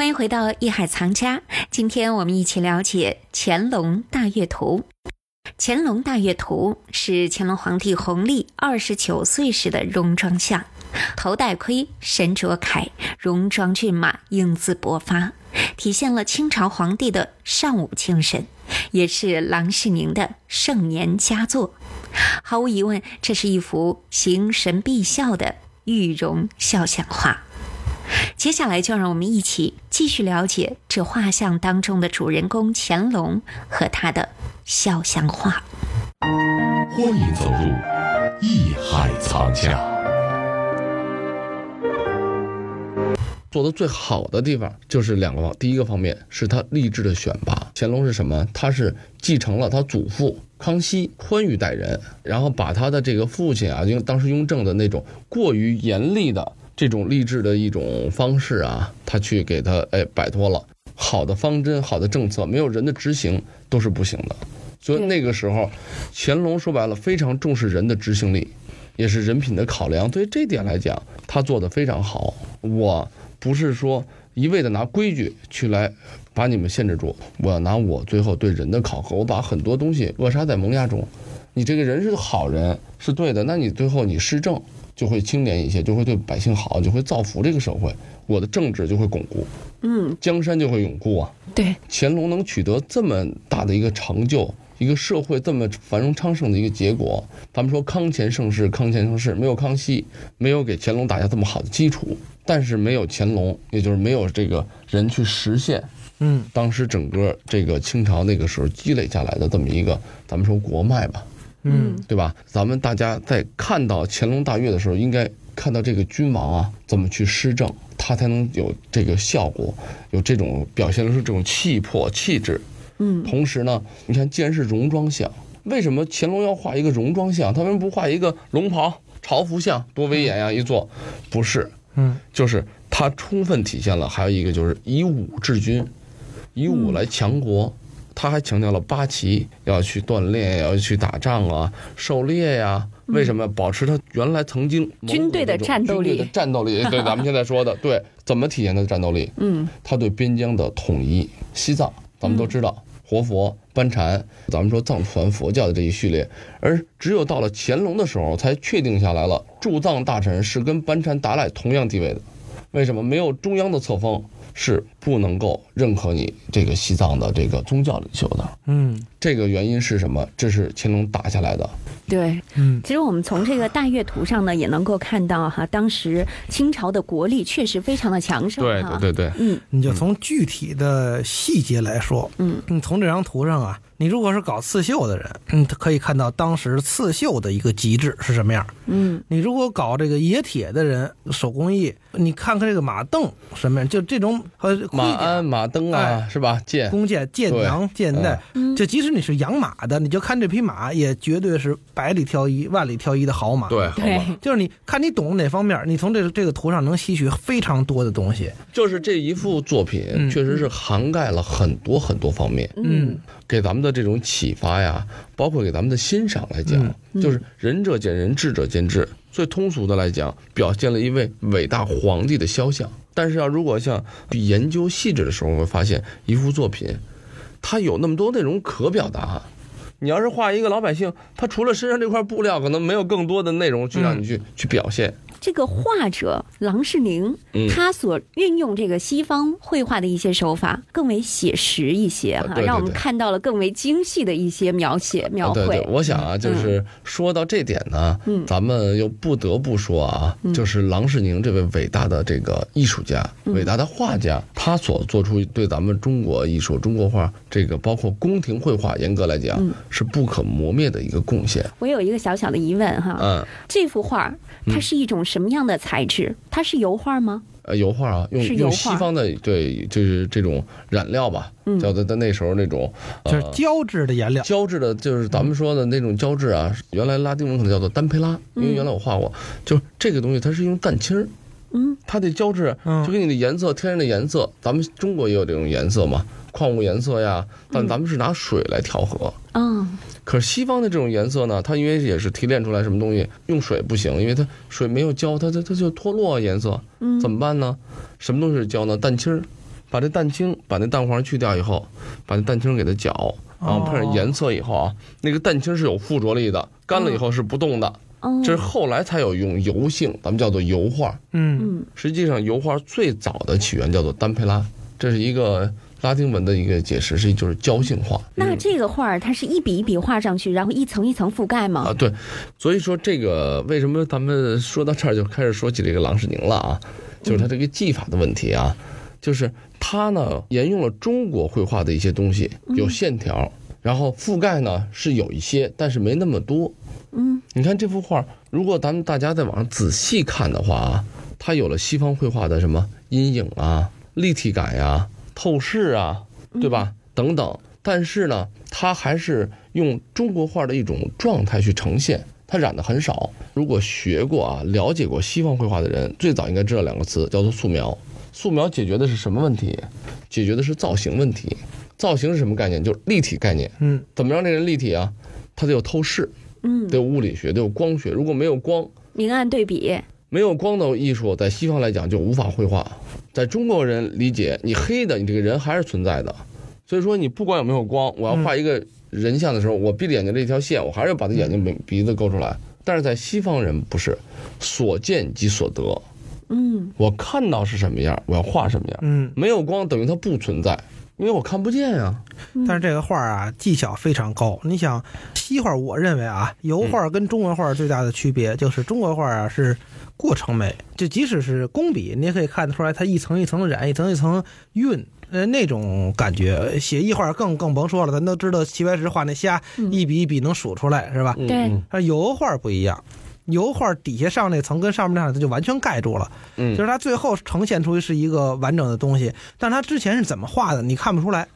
欢迎回到《艺海藏家》，今天我们一起了解《乾隆大阅图》。《乾隆大阅图》是乾隆皇帝弘历二十九岁时的戎装像，头戴盔，身着铠，戎装骏马，英姿勃发，体现了清朝皇帝的尚武精神，也是郎世宁的盛年佳作。毫无疑问，这是一幅形神毕肖的玉容肖像画。接下来就让我们一起继续了解这画像当中的主人公乾隆和他的肖像画。欢迎走入艺海藏家。做的最好的地方就是两个方，第一个方面是他励志的选拔。乾隆是什么？他是继承了他祖父康熙宽裕待人，然后把他的这个父亲啊，因为当时雍正的那种过于严厉的这种励志的一种方式啊，他去给他哎摆脱了。好的方针、好的政策，没有人的执行都是不行的。所以那个时候，乾隆说白了非常重视人的执行力，也是人品的考量。对这点来讲，他做的非常好。我。不是说一味的拿规矩去来把你们限制住，我要拿我最后对人的考核，我把很多东西扼杀在萌芽中。你这个人是好人是对的，那你最后你施政就会清廉一些，就会对百姓好，就会造福这个社会，我的政治就会巩固，嗯，江山就会永固啊。对，乾隆能取得这么大的一个成就，一个社会这么繁荣昌盛的一个结果，咱们说康乾盛世，康乾盛世没有康熙，没有给乾隆打下这么好的基础。但是没有乾隆，也就是没有这个人去实现，嗯，当时整个这个清朝那个时候积累下来的这么一个，咱们说国脉吧，嗯，对吧？咱们大家在看到乾隆大阅的时候，应该看到这个君王啊怎么去施政，他才能有这个效果，有这种表现出这种气魄气质。嗯，同时呢，你看，既然是戎装像，为什么乾隆要画一个戎装像？他为什么不画一个龙袍朝服像？多威严呀！一做，不是。嗯，就是它充分体现了，还有一个就是以武治军，以武来强国。他还强调了八旗要去锻炼，要去打仗啊，狩猎呀。为什么保持他原来曾经军队的战斗力？战斗力，对 咱们现在说的，对，怎么体现他的战斗力？嗯，他对边疆的统一，西藏，咱们都知道。活佛、班禅，咱们说藏传佛教的这一序列，而只有到了乾隆的时候，才确定下来了，驻藏大臣是跟班禅达赖同样地位的。为什么没有中央的册封，是不能够认可你这个西藏的这个宗教领袖的？嗯，这个原因是什么？这是乾隆打下来的。对，嗯，其实我们从这个大阅图上呢，也能够看到哈，当时清朝的国力确实非常的强盛。对对对对，嗯，你就从具体的细节来说，嗯，你从这张图上啊。你如果是搞刺绣的人，嗯，可以看到当时刺绣的一个极致是什么样。嗯，你如果搞这个冶铁的人，手工艺，你看看这个马镫什么样，就这种和马鞍、马镫啊，是吧？剑、弓箭、箭囊、箭带，就即使你是养马的，你就看这匹马，也绝对是百里挑一、万里挑一的好马。对，对，就是你看你懂哪方面，你从这个这个图上能吸取非常多的东西。就是这一幅作品，确实是涵盖了很多很多方面。嗯。给咱们的这种启发呀，包括给咱们的欣赏来讲，就是仁者见仁，智者见智。最通俗的来讲，表现了一位伟大皇帝的肖像。但是啊，如果像研究细致的时候，会发现一幅作品，它有那么多内容可表达。你要是画一个老百姓，他除了身上这块布料，可能没有更多的内容去让你去去表现。这个画者郎世宁，他所运用这个西方绘画的一些手法，更为写实一些哈，让我们看到了更为精细的一些描写描绘。对对，我想啊，就是说到这点呢，咱们又不得不说啊，就是郎世宁这位伟大的这个艺术家、伟大的画家，他所做出对咱们中国艺术、中国画这个包括宫廷绘画，严格来讲是不可磨灭的一个贡献。我有一个小小的疑问哈，嗯，这幅画它是一种。什么样的材质？它是油画吗？呃，油画啊，用用西方的对，就是这种染料吧，嗯叫做在那时候那种，就是胶质的颜料，胶质的，就是咱们说的那种胶质啊。原来拉丁文可能叫做丹培拉，因为原来我画过，就这个东西它是用蛋清儿，嗯，它的胶质就跟你的颜色，天然的颜色，咱们中国也有这种颜色嘛，矿物颜色呀，但咱们是拿水来调和，嗯。可是西方的这种颜色呢，它因为也是提炼出来什么东西，用水不行，因为它水没有胶，它它它就脱落颜色，嗯怎么办呢？什么东西是胶呢？蛋清儿，把这蛋清把那蛋黄去掉以后，把那蛋清给它搅，然后配上颜色以后啊，那个蛋清是有附着力的，干了以后是不动的。哦，这是后来才有用油性，咱们叫做油画。嗯嗯实际上，油画最早的起源叫做丹佩拉，这是一个拉丁文的一个解释，是就是胶性画。那这个画儿它是一笔一笔画上去，然后一层一层覆盖吗？啊，对，所以说这个为什么咱们说到这儿就开始说起这个郎世宁了啊？就是他这个技法的问题啊，就是他呢沿用了中国绘画的一些东西，有线条，然后覆盖呢是有一些，但是没那么多。嗯，你看这幅画，如果咱们大家在网上仔细看的话啊，它有了西方绘画的什么阴影啊、立体感呀、透视啊，对吧？等等。但是呢，它还是用中国画的一种状态去呈现，它染的很少。如果学过啊、了解过西方绘画的人，最早应该知道两个词，叫做素描。素描解决的是什么问题？解决的是造型问题。造型是什么概念？就是立体概念。嗯，怎么让这人立体啊？它得有透视，嗯，得有物理学，得有光学。如果没有光，明暗对比，没有光的艺术，在西方来讲就无法绘画。在中国人理解，你黑的，你这个人还是存在的。所以说，你不管有没有光，我要画一个人像的时候，我闭着眼睛这条线，我还是要把他眼睛、鼻鼻子勾出来。但是在西方人不是，所见即所得。嗯我看到是什么样，我要画什么样。嗯，没有光等于它不存在，因为我看不见呀、但是这个画啊，技巧非常高。你想，西画，我认为啊，油画跟中国画最大的区别就是中国画啊是过程美，就即使是工笔，你也可以看得出来，它一层一层染，一层一层晕。呃，那种感觉，写意画更更甭说了，咱都知道齐白石画那虾，一笔一笔能数出来，是吧？嗯对嗯但油画不一样，油画底下上那层跟上面那层它就完全盖住了，嗯就是它最后呈现出是一个完整的东西，但是它之前是怎么画的，你看不出来。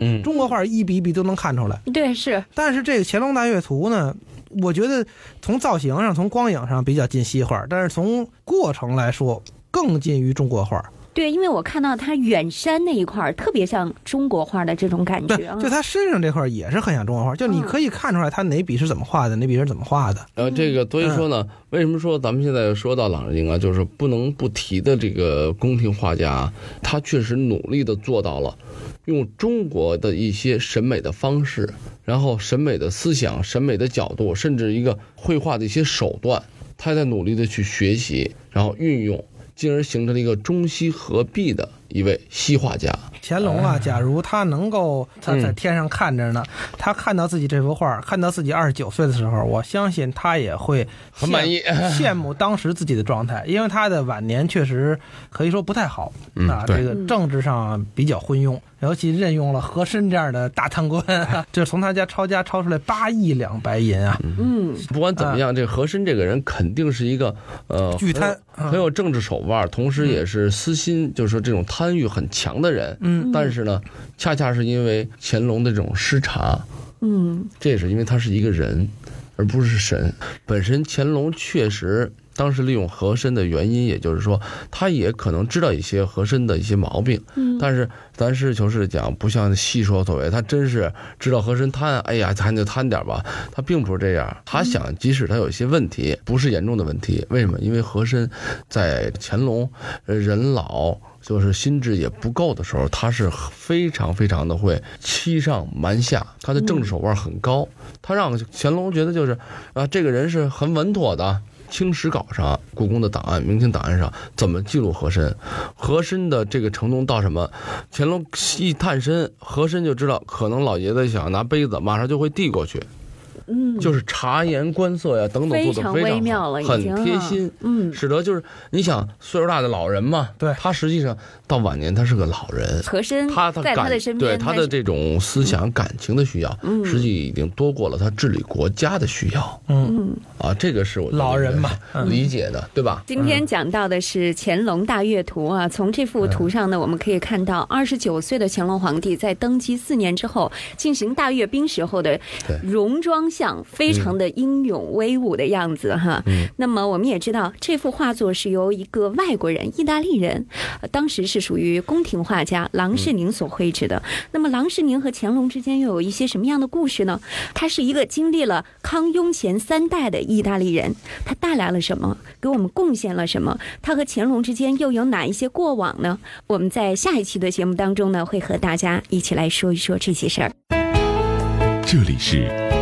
嗯中国画一笔一笔都能看出来，对是，但是这个《乾隆大阅图》呢，我觉得从造型上、从光影上比较近西画，但是从过程来说更近于中国画。对，因为我看到它远山那一块儿特别像中国画的这种感觉啊，，就他身上这块也是很像中国画，就你可以看出来他哪笔是怎么画的，哪笔是怎么画的。呃，这个所以说呢，为什么说咱们现在说到郎世宁啊，就是不能不提的这个宫廷画家啊，他确实努力的做到了，用中国的一些审美的方式，然后审美的思想、审美的角度，甚至一个绘画的一些手段，他在努力的去学习，然后运用，进而形成了一个中西合璧的一位西画家。乾隆啊，假如他能够他在嗯。天上看着呢，他看到自己这幅画，看到自己二十九岁的时候，我相信他也会很满意。羡 羡慕当时自己的状态，因为他的晚年确实可以说不太好、啊，嗯对。这个政治上比较昏庸，尤其任用了和珅这样的大贪官，就从他家抄家抄出来八亿两白银啊，嗯。不管怎么样，这和珅这个人肯定是一个呃巨贪很有政治手腕，同时也是私心，就是说这种贪欲很强的人。嗯但是呢，恰恰是因为乾隆的这种失察，嗯这也是因为他是一个人，而不是神。本身乾隆确实当时利用和珅的原因，也就是说，他也可能知道一些和珅的一些毛病，嗯，但是咱实事求是讲，不像戏说所谓，他真是知道和珅贪，哎呀，贪就贪点吧。他并不是这样，他想，即使他有一些问题，不是严重的问题，为什么？因为和珅在乾隆呃人老。就是心智也不够的时候，他是非常非常的会欺上瞒下，他的政治手腕很高。他让乾隆觉得就是啊，这个人是很稳妥的。清史稿上，故宫的档案、明清档案上怎么记录和珅？和珅的这个程度到什么？乾隆一探身，和珅就知道可能老爷子想要拿杯子，马上就会递过去，嗯，就是察言观色呀等等非常做的非常微妙好，了已很贴心。嗯。使得就是你想岁数大的老人嘛，对。他实际上到晚年他是个老人，和珅他在他的身边，对他的这种思想感情的需要，嗯。实际已经多过了他治理国家的需要嗯，啊，这个是我老人嘛嗯。理解的，对吧？今天讲到的是《乾隆大阅图》啊，从这幅图上呢，我们可以看到，二十九岁的乾隆皇帝在登基四年之后，进行大阅兵时候的对。戎装相，非常的英勇威武的样子哈。嗯那么我们也知道，这幅画作是由一个外国人，意大利人，呃当时是属于宫廷画家郎世宁所绘制的。那么郎世宁和乾隆之间又有一些什么样的故事呢？他是一个经历了康雍乾三代的意大利人，他带来了什么？给我们贡献了什么？他和乾隆之间又有哪一些过往呢？我们在下一期的节目当中呢，会和大家一起来说一说这些事儿。这里是艺